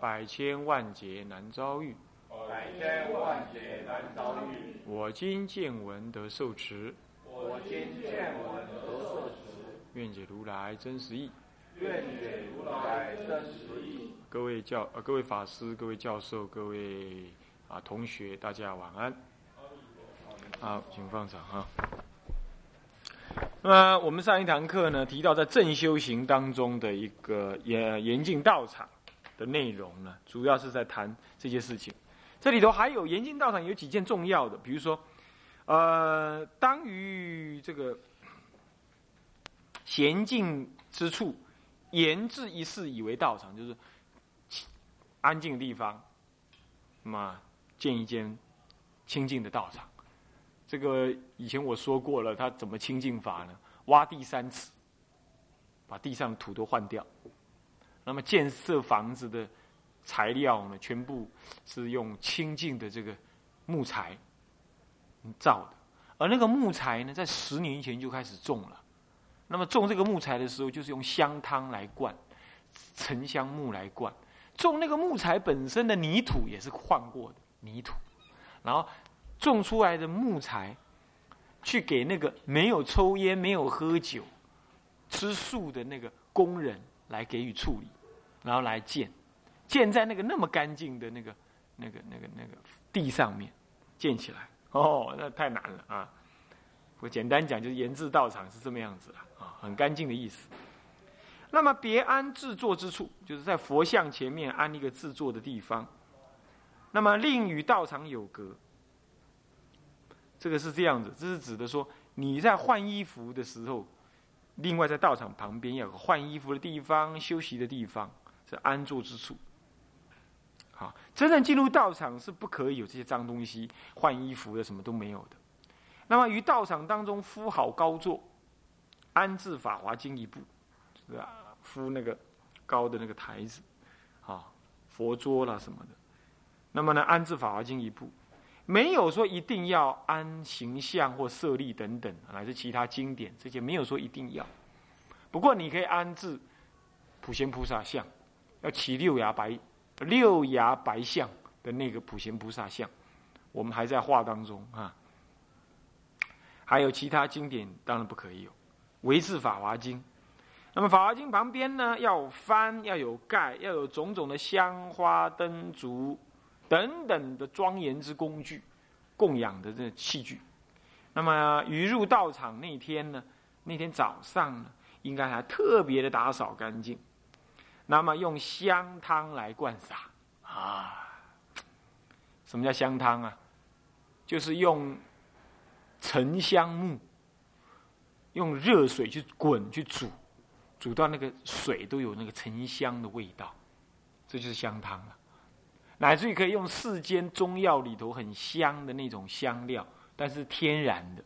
百千万劫难遭遇。百千万劫难遭遇。我今见闻得受持。我今见闻得受持。愿解如来真实义。愿解如来真实义。各位教呃各位法师、各位教授、各位啊同学，大家晚安。好，请放掌哈。那么我们上一堂课呢，提到在正修行当中的一个严严禁道场。的内容呢，主要是在谈这些事情。这里头还有严禁道场有几件重要的，比如说，呃，当于这个娴静之处，严制一事以为道场，就是安静的地方，那么建一间清净的道场。这个以前我说过了，他怎么清净法呢？挖地三尺，把地上的土都换掉。那么建设房子的材料呢，全部是用清净的这个木材造的，而那个木材呢，在十年前就开始种了。那么种这个木材的时候，就是用香汤来灌，沉香木来灌。种那个木材本身的泥土也是换过的泥土，然后种出来的木材，去给那个没有抽烟、没有喝酒、吃素的那个工人来给予处理。然后来建，建在那个那么干净的那个、那个、那个、那个地上面，建起来哦，那太难了啊！我简单讲，就是研制道场是这么样子了啊，很干净的意思。那么别安制作之处，就是在佛像前面安一个制作的地方。那么另与道场有隔，这个是这样子，这是指的说你在换衣服的时候，另外在道场旁边要有换衣服的地方、休息的地方。是安坐之处。好，真正进入道场是不可以有这些脏东西、换衣服的，什么都没有的。那么于道场当中敷好高座，安置法华经一部，是吧？敷那个高的那个台子，啊，佛桌啦什么的。那么呢，安置法华经一部，没有说一定要安形象或舍利等等，乃至其他经典这些没有说一定要。不过你可以安置普贤菩萨像。要起六牙白六牙白象的那个普贤菩萨像，我们还在画当中啊。还有其他经典当然不可以有，唯是法华经。那么法华经旁边呢，要翻，要有盖，要有种种的香花灯烛等等的庄严之工具，供养的这器具。那么于入道场那天呢，那天早上呢，应该还特别的打扫干净。那么用香汤来灌洒啊？什么叫香汤啊？就是用沉香木，用热水去滚去煮，煮到那个水都有那个沉香的味道，这就是香汤了。乃至于可以用世间中药里头很香的那种香料，但是天然的，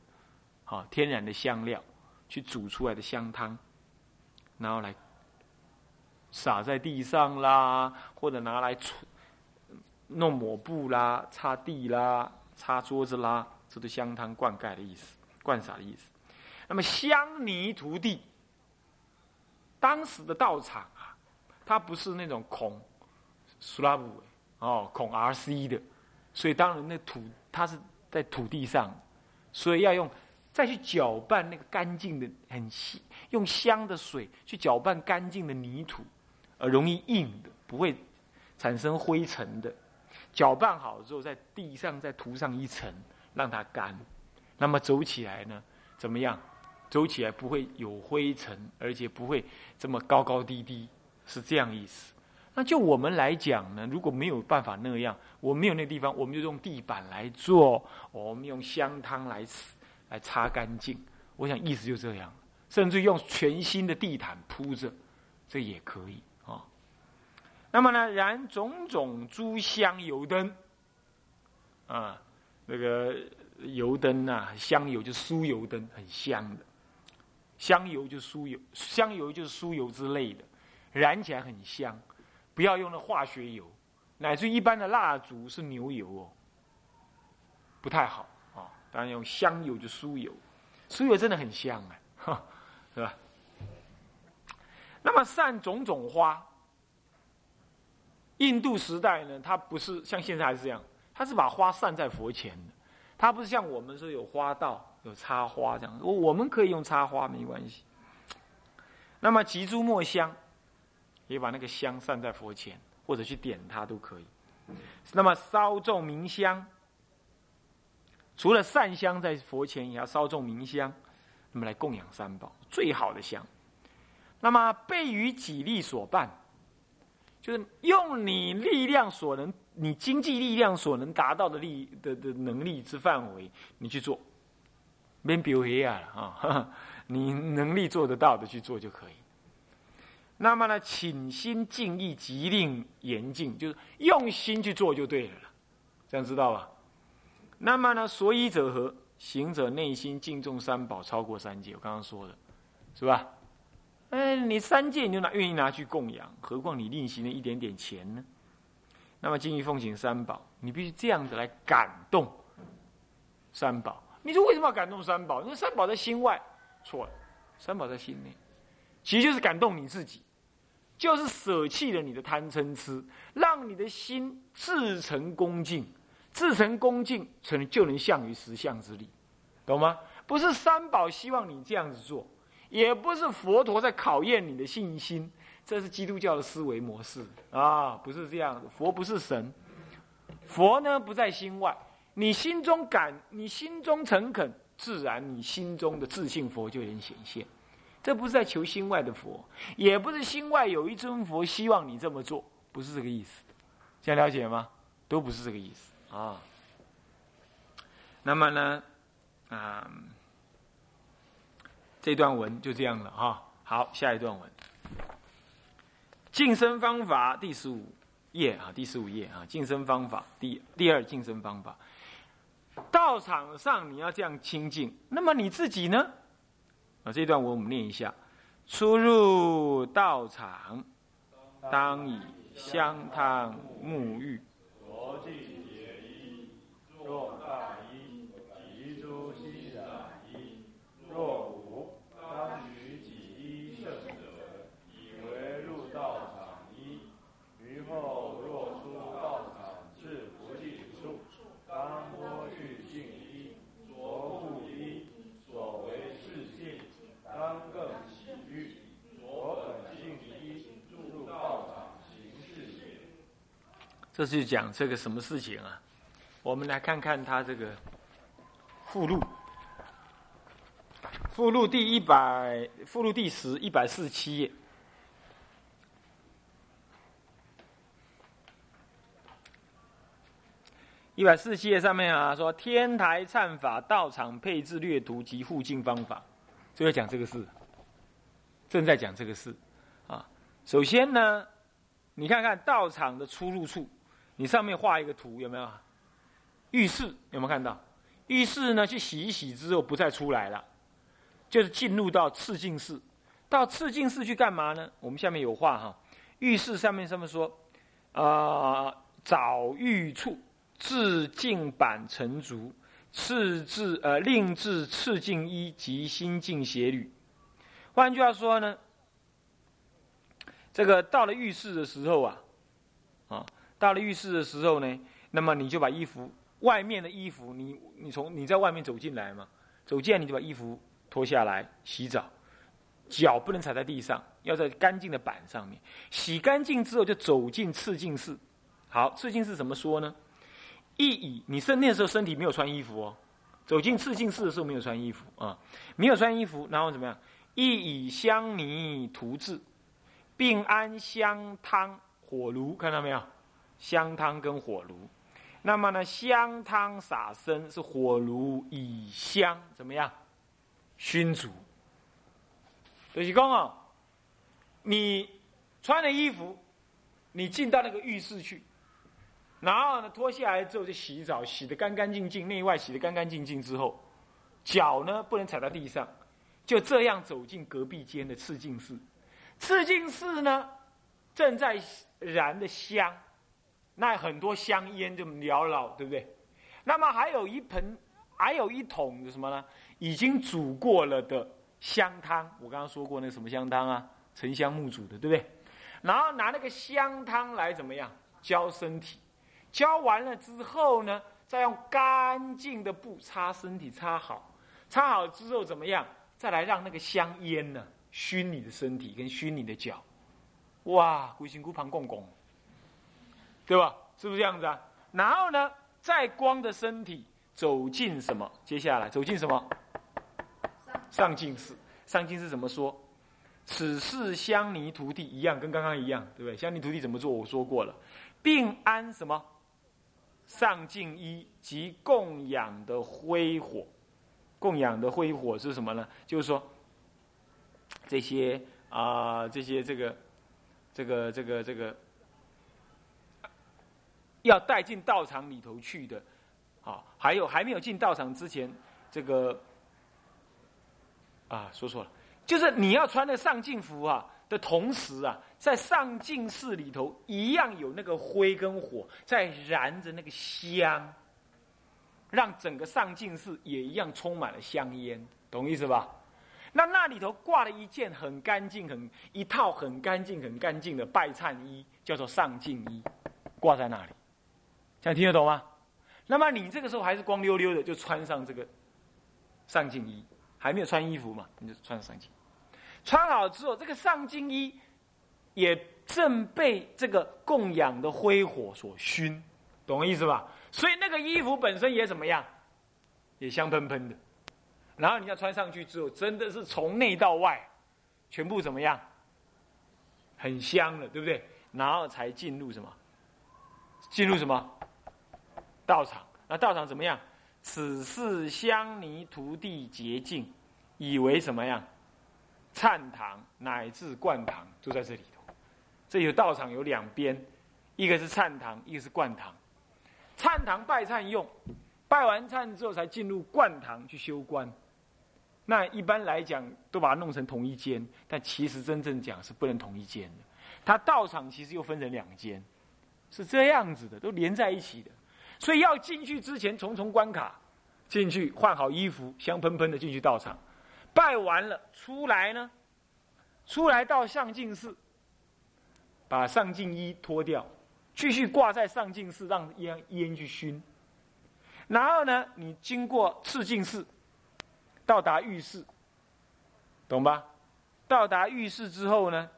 好天然的香料去煮出来的香汤，然后来。洒在地上啦，或者拿来搓、弄抹布啦、擦地啦、擦桌子啦，这都相当灌溉的意思，灌洒的意思。那么香泥涂地，当时的道场啊，它不是那种孔苏拉布哦，孔 RC 的，所以当然那土它是在土地上，所以要用再去搅拌那个干净的很细，用香的水去搅拌干净的泥土。而容易硬的，不会产生灰尘的。搅拌好之后，在地上再涂上一层，让它干。那么走起来呢，怎么样？走起来不会有灰尘，而且不会这么高高低低，是这样意思。那就我们来讲呢，如果没有办法那样，我没有那地方，我们就用地板来做，我们用香汤来来擦干净。我想意思就这样，甚至用全新的地毯铺着，这也可以。那么呢，燃种种诸香油灯，啊，那个油灯啊，香油就酥油灯，很香的。香油就酥油，香油就是酥油之类的，燃起来很香。不要用那化学油，乃至一般的蜡烛是牛油哦，不太好啊。当然用香油就酥油，酥油真的很香啊，哈是吧？那么散种种花，印度时代呢，它不是像现在还是这样，它是把花散在佛前的，它不是像我们说有花道。有插花这样，我我们可以用插花没关系。那么集诸墨香，也把那个香散在佛前，或者去点它都可以。那么烧众明香，除了散香在佛前，也要烧众明香，那么来供养三宝最好的香。那么备于己力所办，就是用你力量所能，你经济力量所能达到的力的的能力之范围，你去做。别表黑啊啊！你能力做得到的去做就可以。那么呢，请心静意，即令严禁，就是用心去做就对了这样知道吧？那么呢，所以者何？行者内心敬重三宝，超过三界。我刚刚说的，是吧？哎，你三界你就拿愿意拿去供养，何况你另行的一点点钱呢？那么敬意奉行三宝，你必须这样子来感动三宝。你说为什么要感动三宝？因为三宝在心外，错了，三宝在心内，其实就是感动你自己，就是舍弃了你的贪嗔痴，让你的心自成恭敬，自成恭敬，成就能向于实相之力，懂吗？不是三宝希望你这样子做，也不是佛陀在考验你的信心，这是基督教的思维模式啊，不是这样的。佛不是神，佛呢不在心外。你心中感，你心中诚恳，自然你心中的自信佛就能显现。这不是在求心外的佛，也不是心外有一尊佛希望你这么做，不是这个意思。这样了解吗？都不是这个意思啊。那么呢，啊，这段文就这样了哈。好，下一段文，晋升方法第十五页啊，第十五页啊，晋升方法第第二晋升方法。道场上你要这样清净，那么你自己呢？啊，这段文我们念一下：出入道场，当以香汤沐浴。若大衣，即诸悉染衣；若无，当取己衣胜者，以为入道场衣。于后若出道场至不净处，当脱去净衣，着护衣，所为是净，当更洗浴，着本净衣，入道场行事也。这是讲这个什么事情啊？我们来看看他这个附录，附录第一百，附录第十一百四十七页，一百四十七页上面啊，说天台忏法道场配置略图及护境方法，就在讲这个事，正在讲这个事啊。首先呢，你看看道场的出入处，你上面画一个图，有没有？浴室有没有看到？浴室呢？去洗一洗之后不再出来了，就是进入到赤净室。到赤净室去干嘛呢？我们下面有画哈。浴室上面上面说，啊，早浴处自净板成足，赤至呃令至赤净衣及新净鞋履。换句话说呢，这个到了浴室的时候，啊，到了浴室的时候呢，那么你就把衣服。外面的衣服，你你从你在外面走进来嘛，走进来你就把衣服脱下来洗澡，脚不能踩在地上，要在干净的板上面洗干净之后就走进赤净室。好，赤净室怎么说呢？一以你身那时候身体没有穿衣服哦，走进赤净室的时候没有穿衣服啊，没有穿衣服，然后怎么样？一以香泥涂制，并安香汤火炉，看到没有？香汤跟火炉。那么呢，香汤洒身是火炉以香怎么样熏煮？就是讲哦，你穿的衣服你进到那个浴室去，然后呢脱下来之后就洗澡，洗得干干净净，内外洗得干干净净之后，脚呢不能踩到地上，就这样走进隔壁间的赤净寺。赤净寺呢正在燃的香，那很多香烟就缭绕，对不对？那么还有一盆，还有一桶的什么呢？已经煮过了的香汤。我刚刚说过那什么香汤啊？沉香木煮的，对不对？然后拿那个香汤来怎么样浇身体？浇完了之后呢，再用干净的布擦身体，擦好。擦好之后怎么样？再来让那个香烟呢熏你的身体跟熏你的脚。哇，龟心菇旁共共，对吧？是不是这样子啊？然后呢？再光的身体走进什么？接下来走进什么？上进寺。上进寺怎么说？此事香泥徒弟一样，跟刚刚一样，对不对？香泥徒弟怎么做？我说过了，并安什么？上进衣及供养的灰火。供养的灰火是什么呢？就是说这些啊，这些这个，这个这个这个。要带进道场里头去的，啊，还有还没有进道场之前，这个啊，说错了，就是你要穿的上镜服啊的同时啊，在上镜室里头一样有那个灰跟火在燃着那个香，让整个上镜室也一样充满了香烟，懂意思吧？那那里头挂了一件很干净、很一套很干净、很干净的拜忏衣，叫做上镜衣，挂在那里。这样听得懂吗？那么你这个时候还是光溜溜的，就穿上这个上镜衣，还没有穿衣服嘛，你就穿上镜。穿好之后，这个上镜衣也正被这个供养的灰火所熏，懂我意思吧？所以那个衣服本身也怎么样，也香喷喷的。然后你要穿上去之后，真的是从内到外，全部怎么样，很香了，对不对？然后才进入什么？进入什么？道场，那道场怎么样？此事香泥徒弟洁净，以为什么样？忏堂乃至灌堂就在这里头。这有道场有两边，一个是忏堂，一个是灌堂。忏堂拜忏用，拜完忏之后才进入灌堂去修观。那一般来讲都把它弄成同一间，但其实真正讲是不能同一间的。它道场其实又分成两间，是这样子的，都连在一起的。所以要进去之前重重关卡，进去换好衣服，香喷喷的进去道场，拜完了出来呢，出来到上净寺，把上净衣脱掉，继续挂在上净寺，让烟烟去熏。然后呢，你经过赤净寺，到达浴室，懂吧？到达浴室之后呢，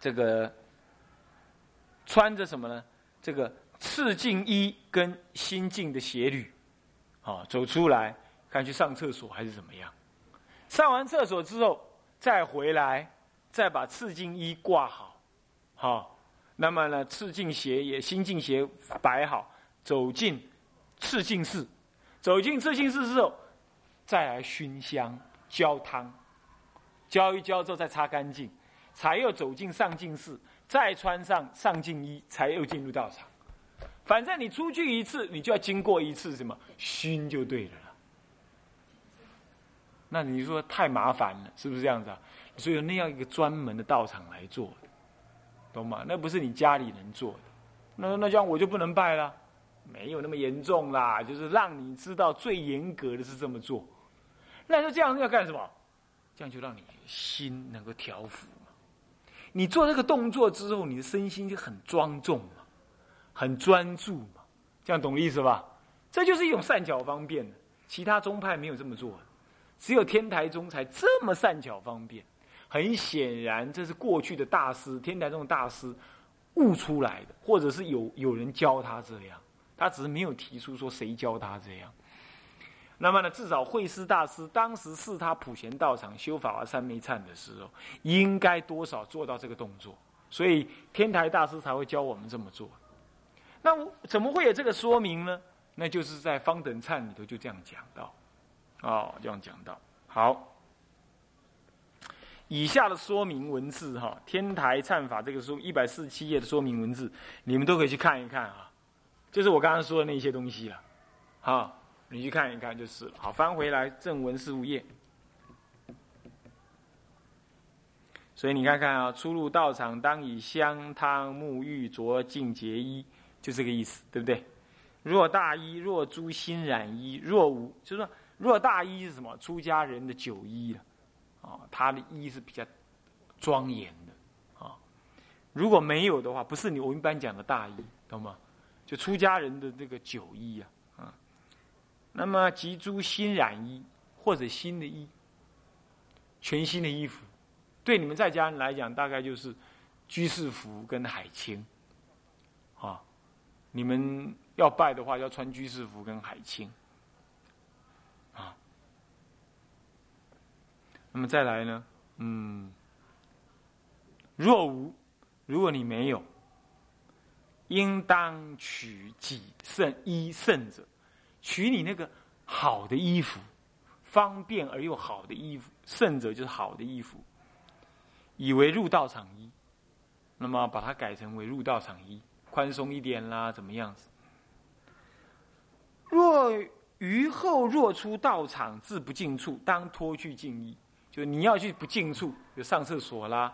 这个穿着什么呢？这个。赤净衣跟新净的鞋履，啊，走出来看去上厕所还是怎么样？上完厕所之后再回来，再把赤净衣挂好，好，那么呢，赤净鞋也新净鞋摆好，走进赤净寺，走进赤净寺之后，再来熏香浇汤，浇一浇之后再擦干净，才又走进上净寺，再穿上上净衣，才又进入道场。反正你出去一次，你就要经过一次什么熏就对了。那你说太麻烦了，是不是这样子啊？所以有那样一个专门的道场来做，懂吗？那不是你家里能做的。那那这样我就不能拜了？没有那么严重啦，就是让你知道最严格的是这么做。那就这样要干什么？这样就让你心能够调伏嘛。你做这个动作之后，你的身心就很庄重嘛。很专注嘛，这样懂意思吧？这就是一种善巧方便其他宗派没有这么做，只有天台宗才这么善巧方便。很显然，这是过去的大师，天台宗的大师悟出来的，或者是有有人教他这样，他只是没有提出说谁教他这样。那么呢，至少慧师大师当时是他普贤道场修法华三昧忏的时候，应该多少做到这个动作，所以天台大师才会教我们这么做。那我怎么会有这个说明呢？那就是在方等忏里头就这样讲到，哦，这样讲到。好，以下的说明文字哈，天台忏法这个书一百四十七页的说明文字，你们都可以去看一看啊。就是我刚刚说的那些东西了，好，你去看一看就是了。好，翻回来正文事务页。所以你看看啊，出入道场当以香汤沐浴着净洁衣，就这个意思，对不对？若大衣，若诸新染衣，若无，就是说，若大衣是什么？出家人的酒衣啊，啊，他的衣是比较庄严的，啊，如果没有的话，不是你我们一般讲的大衣，懂吗？就出家人的这个酒衣啊，啊，那么及诸新染衣或者新的衣，全新的衣服。对你们在家人来讲，大概就是居士服跟海青，啊，你们要拜的话，要穿居士服跟海青，啊，那么再来呢，嗯，若无，如果你没有，应当取己胜衣胜者，取你那个好的衣服，方便而又好的衣服，胜者就是好的衣服。以为入道场衣，那么把它改成为入道场衣，宽松一点啦，怎么样子？若于后若出道场，自不进处，当脱去净衣。就你要去不进处，就上厕所啦，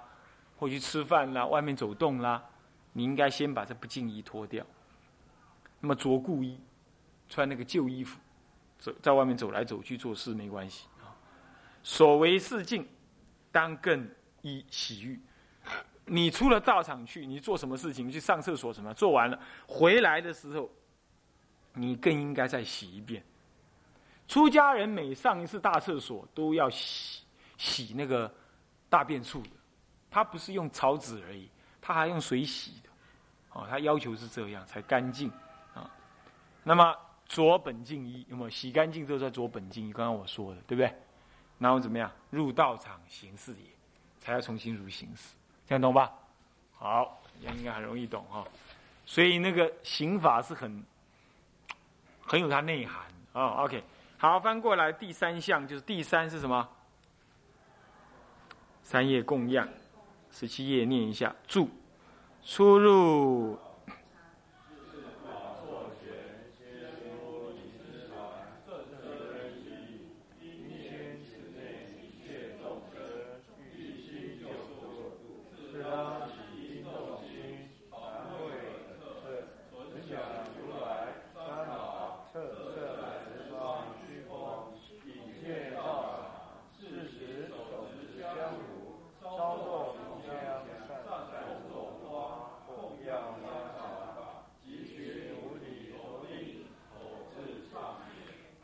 或去吃饭啦，外面走动啦，你应该先把这不净衣脱掉。那么着故衣，穿那个旧衣服，走在外面走来走去做事没关系啊。所为是净，当更。衣洗浴，你出了道场去，你做什么事情？去上厕所什么？做完了回来的时候，你更应该再洗一遍。出家人每上一次大厕所都要洗洗那个大便处的，他不是用草纸而已，他还用水洗的。哦，他要求是这样才干净啊。那么着本净衣有没有洗干净之后再着本净衣？刚刚我说的对不对？然后怎么样？入道场行事也。才要重新入行事，看懂吧？好，应该很容易懂哈。所以那个刑法是很很有它内涵啊。OK，好，翻过来第三项就是第三是什么？三页供养，十七页念一下，注出入。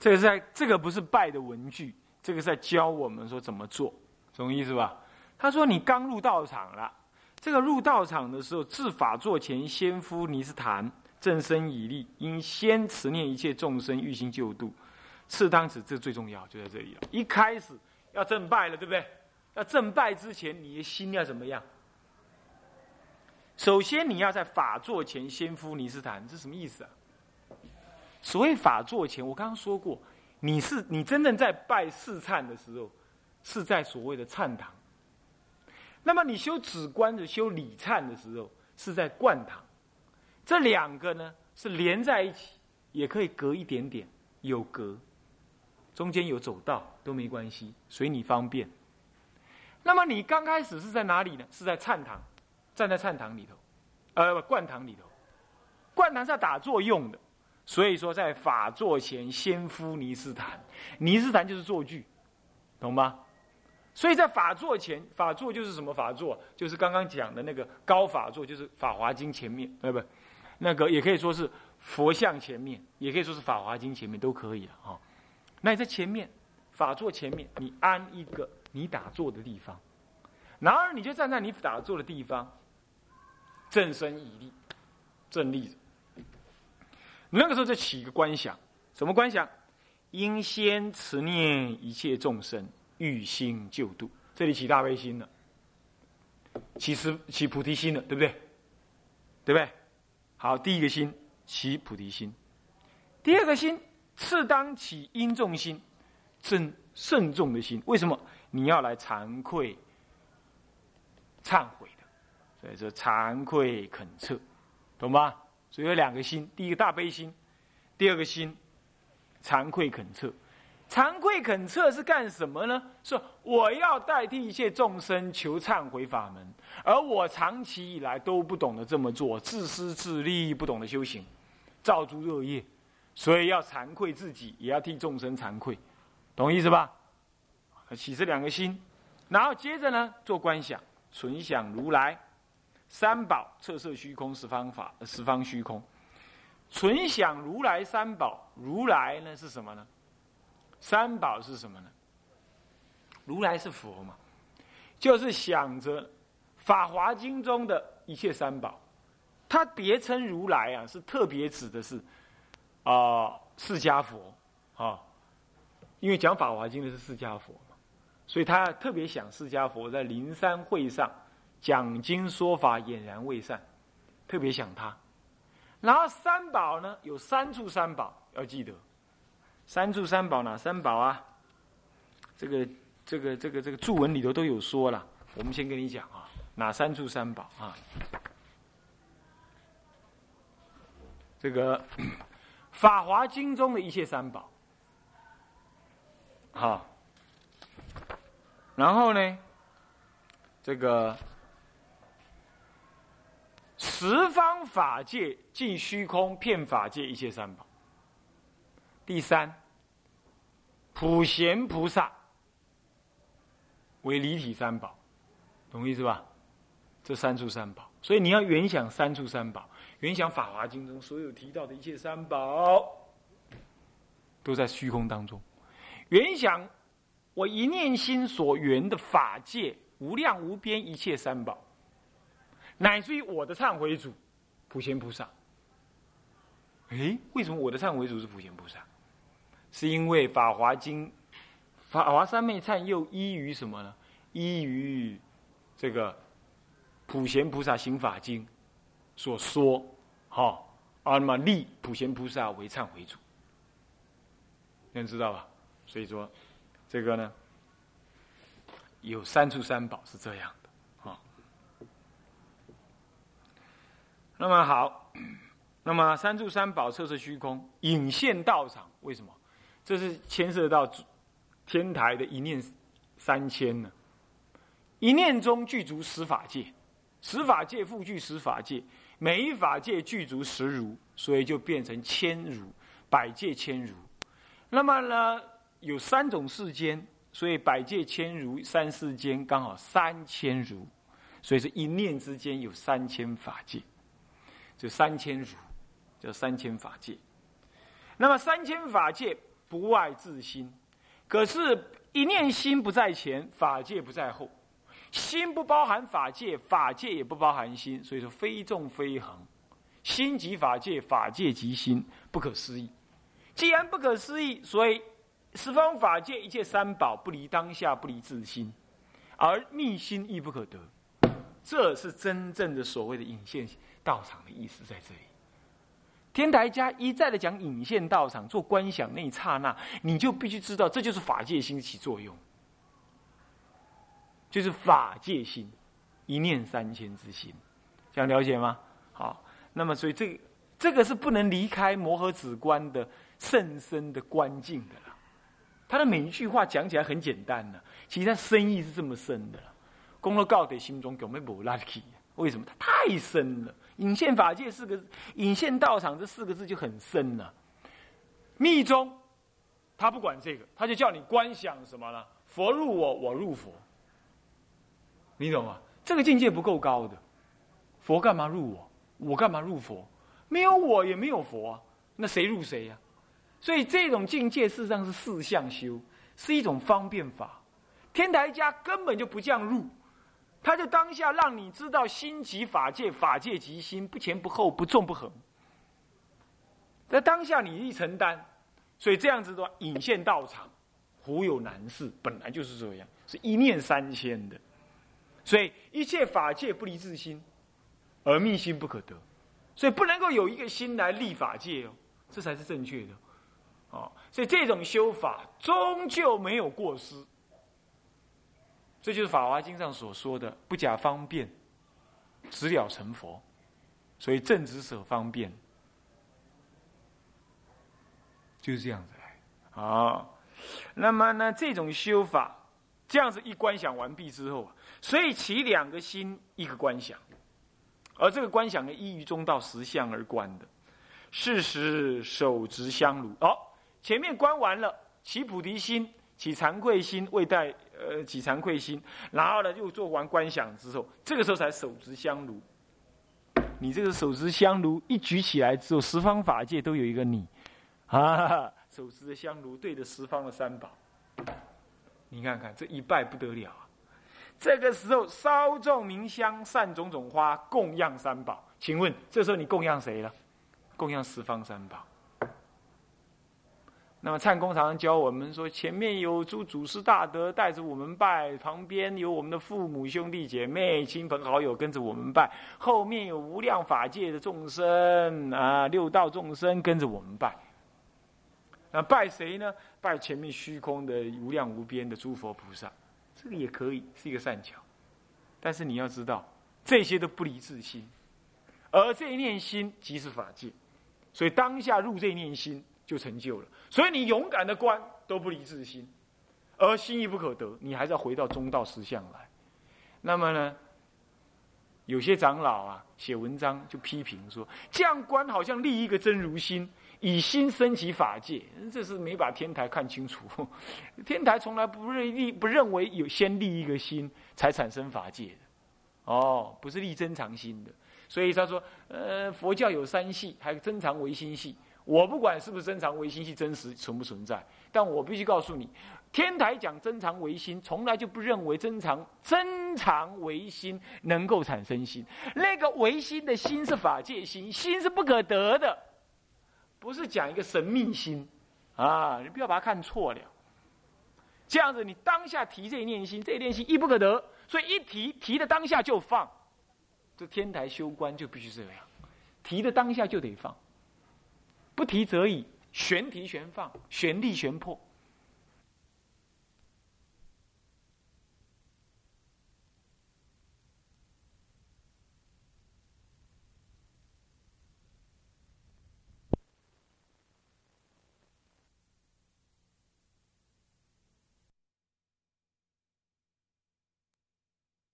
这个是在，这个不是拜的文具，这个是在教我们说怎么做，懂意思吧？他说你刚入道场了，这个入道场的时候，至法座前，先敷尼斯坛，正身以立，应先持念一切众生欲心救度，次当此，这最重要，就在这里了。一开始要正拜了，对不对？要正拜之前，你的心要怎么样？首先你要在法座前先敷尼斯坛，这什么意思啊？所谓法座前，我刚刚说过，你是你真正在拜四忏的时候，是在所谓的忏堂。那么你修止观的、修礼忏的时候，是在灌堂。这两个呢是连在一起，也可以隔一点点，有隔，中间有走道都没关系，随你方便。那么你刚开始是在哪里呢？是在忏堂，站在忏堂里头，呃，灌堂里头。灌堂是要打坐用的。所以说，在法座前先敷尼斯坛，尼斯坛就是坐具，懂吗？所以在法座前，法座就是什么法座？就是刚刚讲的那个高法座，就是《法华经》前面，对不？那个也可以说是佛像前面，也可以说是《法华经》前面，都可以了啊。那你在前面法座前面，你安一个你打坐的地方，然而你就站在你打坐的地方，正身以立，正立着。那个时候就起一个观想，什么观想？应先持念一切众生欲心救度，这里起大悲心了，起慈起菩提心了，对不对？对不对？好，第一个心起菩提心，第二个心次当起因重心，正慎重的心。为什么？你要来惭愧忏悔的，所以说惭愧恳切，懂吗？所以有两个心，第一个大悲心，第二个心惭愧恳测。惭愧恳测是干什么呢？是我要代替一切众生求忏悔法门，而我长期以来都不懂得这么做，自私自利，不懂得修行，造诸恶业，所以要惭愧自己，也要替众生惭愧，懂意思吧？起这两个心，然后接着呢，做观想，存想如来三宝，彻摄虚空十方法，十方虚空，存想如来三宝，如来呢是什么呢？三宝是什么呢？如来是佛嘛，就是想着《法华经》中的一切三宝，它别称如来啊，是特别指的是啊释迦佛。啊，因为讲《法华经》的是释迦佛嘛，所以他特别想释迦佛在灵山会上讲经说法俨然未散，特别想他。然后三宝呢，有三处三宝要记得。三处三宝哪三宝啊？这个、这个、这个、这个注文里头都有说了。我们先跟你讲啊，哪三处三宝啊？这个《法华经》中的一切三宝，好。然后呢，这个十方法界尽虚空遍法界一切三宝。第三，普贤菩萨为离体三宝，懂意思吧？这三处三宝，所以你要原想三处三宝，原想《法华经》中所有提到的一切三宝，都在虚空当中。原想我一念心所缘的法界无量无边一切三宝，乃至于我的忏悔主普贤菩萨。哎，为什么我的忏悔主是普贤菩萨？是因为《法华经》《法华三昧忏》又依于什么呢？依于这个普贤菩萨行法经所说，哈，啊，那么立普贤菩萨为忏悔主，能知道吧？所以说，这个呢，有三处三宝是这样，啊。那么好，那么三处三宝测试虚空，引现道场，为什么？这是牵涉到天台的一念三千呢，一念中具足十法界，十法界复具十法界，每一法界具足十如，所以就变成千如，百界千如。那么呢，有三种世间，所以百界千如三世间刚好三千如，所以是一念之间有三千法界，就三千如，叫三千法界。那么三千法界。不外自心，可是，一念心不在前，法界不在后，心不包含法界，法界也不包含心，所以说非众非恒，心即法界，法界即心，不可思议。既然不可思议，所以十方法界一切三宝不离当下，不离自心，而密心亦不可得。这是真正的所谓的引线道场的意思在这里。天台家一再的讲引线道场做观想那一刹那，你就必须知道，这就是法界心起作用，就是法界心，一念三千之心，想了解吗？好，那么所以这这个是不能离开摩诃止观的甚深的关境的了。他的每一句话讲起来很简单呢，其实他深意是这么深的。功了告得心中，根本不拉起，为什么？它太深了。引现法界四个，引现道场这四个字就很深了。密宗，他不管这个，他就叫你观想什么呢？佛入我，我入佛。你懂吗？这个境界不够高的，佛干嘛入我？我干嘛入佛？没有我也没有佛啊，那谁入谁呀？所以这种境界事实上是四相修，是一种方便法。天台家根本就不这样入。他就当下让你知道心即法界，法界即心，不前不后，不重不横。在当下你一承担，所以这样子的话，引现道场，胡有难事，本来就是这样，是一念三千的。所以一切法界不离自心，而密心不可得，所以不能够有一个心来立法界哦，这才是正确的。哦，所以这种修法终究没有过失。这就是《法华经》上所说的“不假方便，直了成佛”。所以正直舍方便，就是这样子来。啊，那么呢，这种修法，这样子一观想完毕之后，所以起两个心，一个观想，而这个观想呢，依于中道实相而观的。事实手执香炉，哦，前面观完了，起菩提心，起惭愧心，未待呃起惭愧心，然后呢，又做完观想之后，这个时候才手执香炉。你这个手持香炉一举起来之后，十方法界都有一个你，啊，手持的香炉对着十方的三宝，你看看这一拜不得了啊！这个时候烧众明香，散种种花，供养三宝。请问这时候你供养谁了？供养十方三宝。那么灿公常常教我们说，前面有诸祖师大德带着我们拜，旁边有我们的父母兄弟姐妹亲朋好友跟着我们拜，后面有无量法界的众生啊，六道众生跟着我们拜。那拜谁呢？拜前面虚空的无量无边的诸佛菩萨，这个也可以是一个善巧。但是你要知道，这些都不离自心，而这一念心即是法界，所以当下入这一念心。就成就了，所以你勇敢的观都不离自心，而心亦不可得，你还是要回到中道实相来。那么呢，有些长老啊写文章就批评说，这样观好像立一个真如心，以心升起法界，这是没把天台看清楚。天台从来不认立，不认为有先立一个心才产生法界的，哦，不是立真常心的。所以他说，呃，佛教有三系，还有真常唯心系。我不管是不是真常唯心系真实存不存在，但我必须告诉你，天台讲真常唯心，从来就不认为真常真常唯心能够产生心。那个唯心的心是法界心，心是不可得的，不是讲一个神秘心啊！你不要把它看错了。这样子，你当下提这一念心，这一念心亦不可得，所以一提提的当下就放。这天台修观就必须这样，提的当下就得放。不提则已，悬提悬放，悬立悬破，